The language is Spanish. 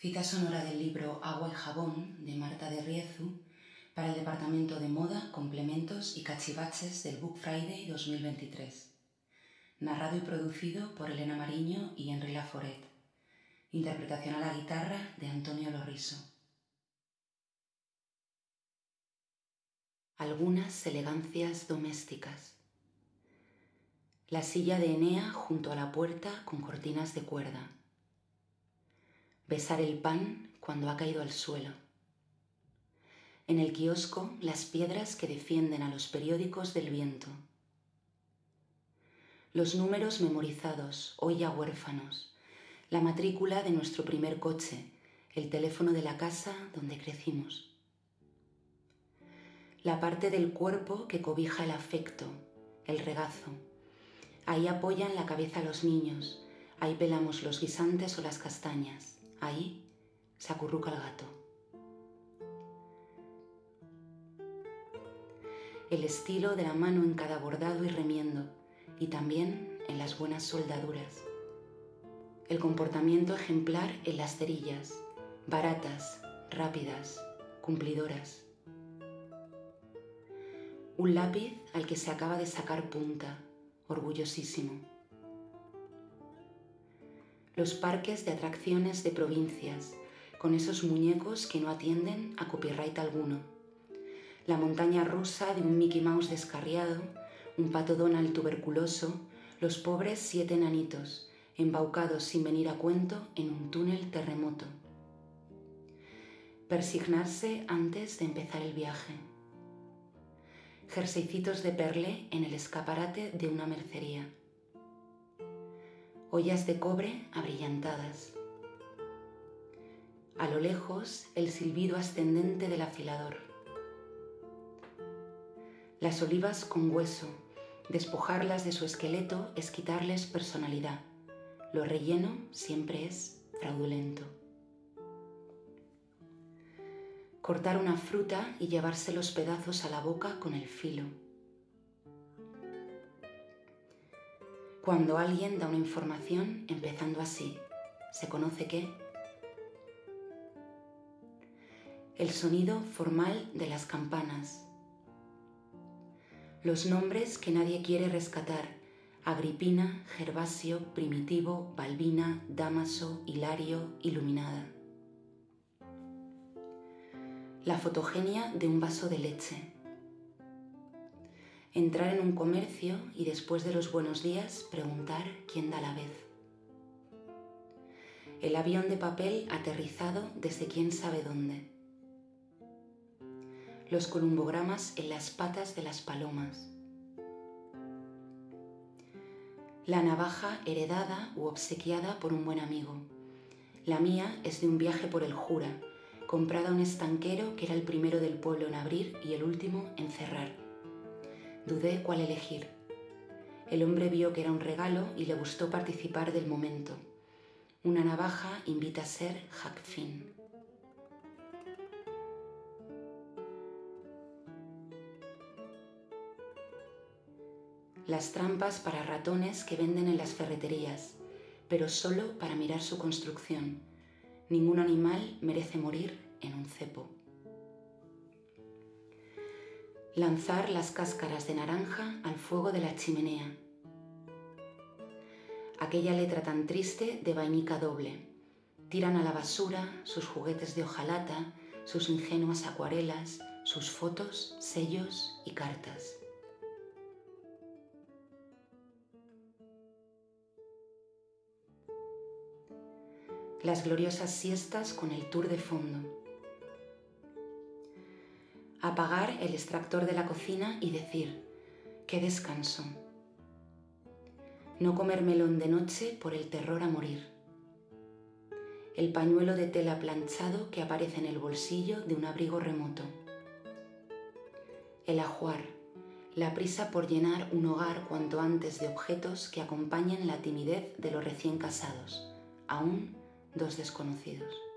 Cita sonora del libro Agua y Jabón de Marta de Riezu para el Departamento de Moda, Complementos y Cachivaches del Book Friday 2023. Narrado y producido por Elena Mariño y Henry Laforet. Interpretación a la guitarra de Antonio Lorriso. Algunas elegancias domésticas. La silla de Enea junto a la puerta con cortinas de cuerda besar el pan cuando ha caído al suelo. En el kiosco, las piedras que defienden a los periódicos del viento. Los números memorizados, hoy ya huérfanos, la matrícula de nuestro primer coche, el teléfono de la casa donde crecimos. La parte del cuerpo que cobija el afecto, el regazo. Ahí apoyan la cabeza los niños, ahí pelamos los guisantes o las castañas. Ahí se el gato. El estilo de la mano en cada bordado y remiendo, y también en las buenas soldaduras. El comportamiento ejemplar en las cerillas, baratas, rápidas, cumplidoras. Un lápiz al que se acaba de sacar punta, orgullosísimo los parques de atracciones de provincias, con esos muñecos que no atienden a copyright alguno, la montaña rusa de un Mickey Mouse descarriado, un pato Donald tuberculoso, los pobres siete enanitos, embaucados sin venir a cuento en un túnel terremoto. Persignarse antes de empezar el viaje. Jerseycitos de perlé en el escaparate de una mercería ollas de cobre abrillantadas. A lo lejos el silbido ascendente del afilador. Las olivas con hueso, despojarlas de su esqueleto es quitarles personalidad. Lo relleno siempre es fraudulento. Cortar una fruta y llevarse los pedazos a la boca con el filo Cuando alguien da una información empezando así, se conoce que el sonido formal de las campanas, los nombres que nadie quiere rescatar, Agripina, Gervasio, Primitivo, Balbina, Damaso, Hilario, Iluminada. La fotogenia de un vaso de leche entrar en un comercio y después de los buenos días preguntar quién da la vez. El avión de papel aterrizado desde quién sabe dónde. Los columbogramas en las patas de las palomas. La navaja heredada u obsequiada por un buen amigo. La mía es de un viaje por el Jura, comprada a un estanquero que era el primero del pueblo en abrir y el último en cerrar. Dudé cuál elegir. El hombre vio que era un regalo y le gustó participar del momento. Una navaja invita a ser Fin. Las trampas para ratones que venden en las ferreterías, pero solo para mirar su construcción. Ningún animal merece morir en un cepo lanzar las cáscaras de naranja al fuego de la chimenea. Aquella letra tan triste de vainica doble. Tiran a la basura sus juguetes de hojalata, sus ingenuas acuarelas, sus fotos, sellos y cartas. Las gloriosas siestas con el tour de fondo apagar el extractor de la cocina y decir, qué descanso. No comer melón de noche por el terror a morir. El pañuelo de tela planchado que aparece en el bolsillo de un abrigo remoto. El ajuar, la prisa por llenar un hogar cuanto antes de objetos que acompañen la timidez de los recién casados, aún dos desconocidos.